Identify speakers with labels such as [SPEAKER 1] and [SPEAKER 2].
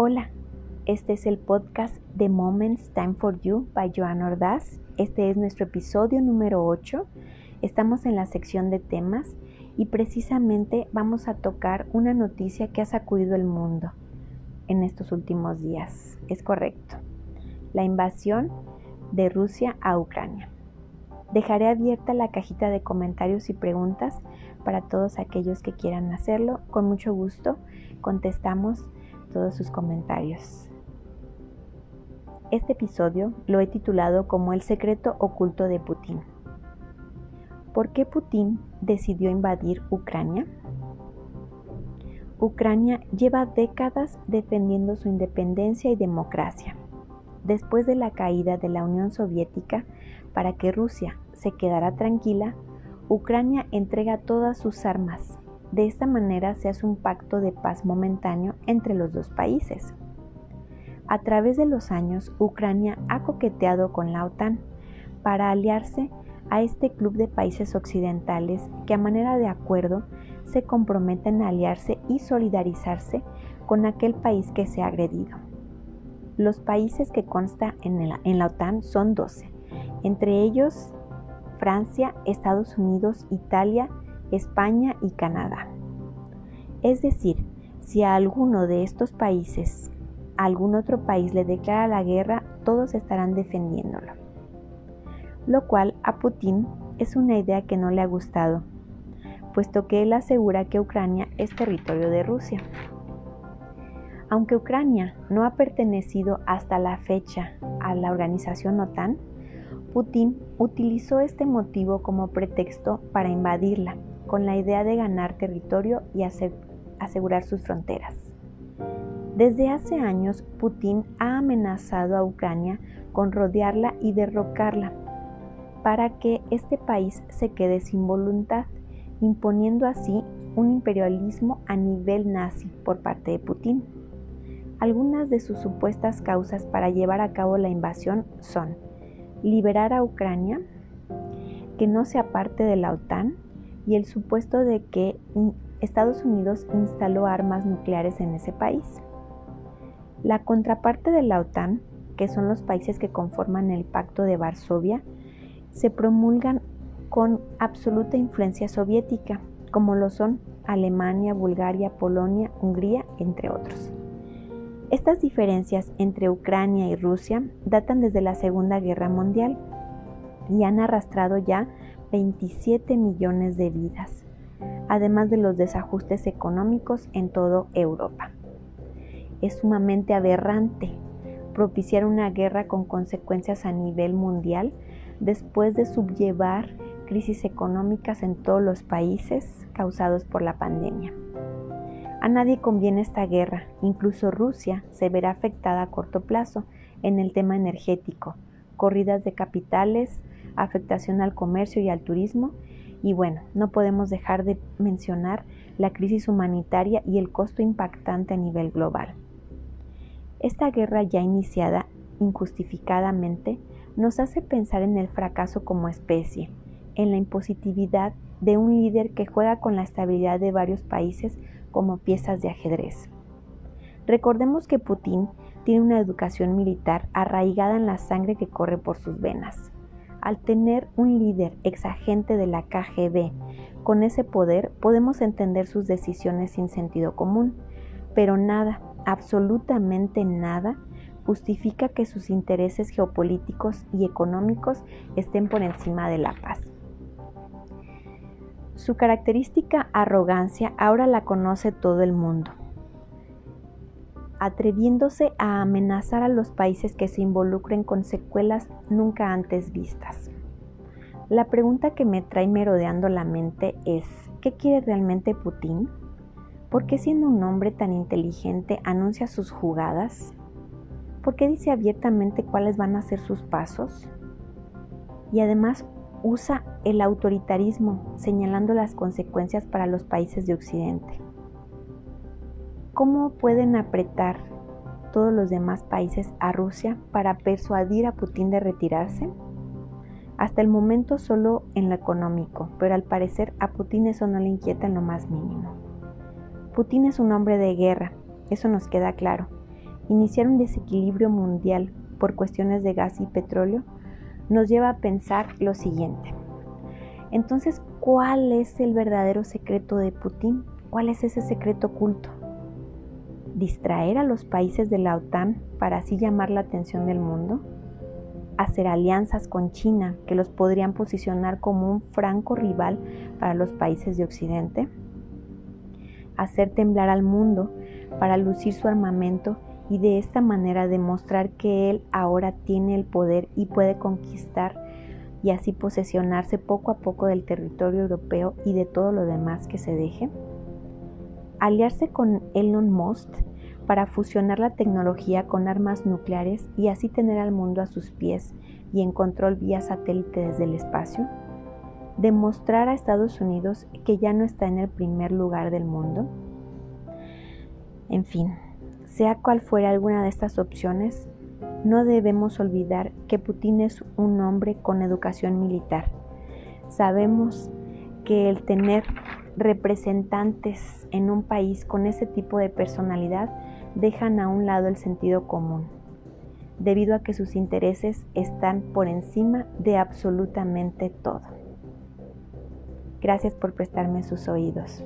[SPEAKER 1] Hola, este es el podcast The Moments Time for You by Joan Ordaz. Este es nuestro episodio número 8. Estamos en la sección de temas y precisamente vamos a tocar una noticia que ha sacudido el mundo en estos últimos días. Es correcto. La invasión de Rusia a Ucrania. Dejaré abierta la cajita de comentarios y preguntas para todos aquellos que quieran hacerlo. Con mucho gusto contestamos todos sus comentarios. Este episodio lo he titulado como El secreto oculto de Putin. ¿Por qué Putin decidió invadir Ucrania? Ucrania lleva décadas defendiendo su independencia y democracia. Después de la caída de la Unión Soviética, para que Rusia se quedara tranquila, Ucrania entrega todas sus armas de esta manera se hace un pacto de paz momentáneo entre los dos países. A través de los años, Ucrania ha coqueteado con la OTAN para aliarse a este club de países occidentales que a manera de acuerdo se comprometen a aliarse y solidarizarse con aquel país que se ha agredido. Los países que consta en la, en la OTAN son 12, entre ellos Francia, Estados Unidos, Italia, España y Canadá. Es decir, si a alguno de estos países, algún otro país le declara la guerra, todos estarán defendiéndolo. Lo cual a Putin es una idea que no le ha gustado, puesto que él asegura que Ucrania es territorio de Rusia. Aunque Ucrania no ha pertenecido hasta la fecha a la organización OTAN, Putin utilizó este motivo como pretexto para invadirla con la idea de ganar territorio y asegurar sus fronteras. Desde hace años, Putin ha amenazado a Ucrania con rodearla y derrocarla para que este país se quede sin voluntad, imponiendo así un imperialismo a nivel nazi por parte de Putin. Algunas de sus supuestas causas para llevar a cabo la invasión son liberar a Ucrania, que no sea parte de la OTAN, y el supuesto de que Estados Unidos instaló armas nucleares en ese país. La contraparte de la OTAN, que son los países que conforman el Pacto de Varsovia, se promulgan con absoluta influencia soviética, como lo son Alemania, Bulgaria, Polonia, Hungría, entre otros. Estas diferencias entre Ucrania y Rusia datan desde la Segunda Guerra Mundial y han arrastrado ya 27 millones de vidas, además de los desajustes económicos en toda Europa. Es sumamente aberrante propiciar una guerra con consecuencias a nivel mundial después de subllevar crisis económicas en todos los países causados por la pandemia. A nadie conviene esta guerra, incluso Rusia se verá afectada a corto plazo en el tema energético, corridas de capitales, afectación al comercio y al turismo. Y bueno, no podemos dejar de mencionar la crisis humanitaria y el costo impactante a nivel global. Esta guerra ya iniciada injustificadamente nos hace pensar en el fracaso como especie, en la impositividad de un líder que juega con la estabilidad de varios países como piezas de ajedrez. Recordemos que Putin tiene una educación militar arraigada en la sangre que corre por sus venas. Al tener un líder exagente de la KGB con ese poder, podemos entender sus decisiones sin sentido común, pero nada, absolutamente nada, justifica que sus intereses geopolíticos y económicos estén por encima de la paz. Su característica arrogancia ahora la conoce todo el mundo atreviéndose a amenazar a los países que se involucren con secuelas nunca antes vistas. La pregunta que me trae merodeando la mente es, ¿qué quiere realmente Putin? ¿Por qué siendo un hombre tan inteligente anuncia sus jugadas? ¿Por qué dice abiertamente cuáles van a ser sus pasos? Y además usa el autoritarismo señalando las consecuencias para los países de Occidente. ¿Cómo pueden apretar todos los demás países a Rusia para persuadir a Putin de retirarse? Hasta el momento solo en lo económico, pero al parecer a Putin eso no le inquieta en lo más mínimo. Putin es un hombre de guerra, eso nos queda claro, iniciar un desequilibrio mundial por cuestiones de gas y petróleo nos lleva a pensar lo siguiente. Entonces, ¿cuál es el verdadero secreto de Putin? ¿Cuál es ese secreto oculto? ¿Distraer a los países de la OTAN para así llamar la atención del mundo? ¿Hacer alianzas con China que los podrían posicionar como un franco rival para los países de Occidente? ¿Hacer temblar al mundo para lucir su armamento y de esta manera demostrar que él ahora tiene el poder y puede conquistar y así posesionarse poco a poco del territorio europeo y de todo lo demás que se deje? Aliarse con Elon Musk para fusionar la tecnología con armas nucleares y así tener al mundo a sus pies y en control vía satélite desde el espacio? ¿Demostrar a Estados Unidos que ya no está en el primer lugar del mundo? En fin, sea cual fuera alguna de estas opciones, no debemos olvidar que Putin es un hombre con educación militar. Sabemos que el tener representantes en un país con ese tipo de personalidad dejan a un lado el sentido común, debido a que sus intereses están por encima de absolutamente todo. Gracias por prestarme sus oídos.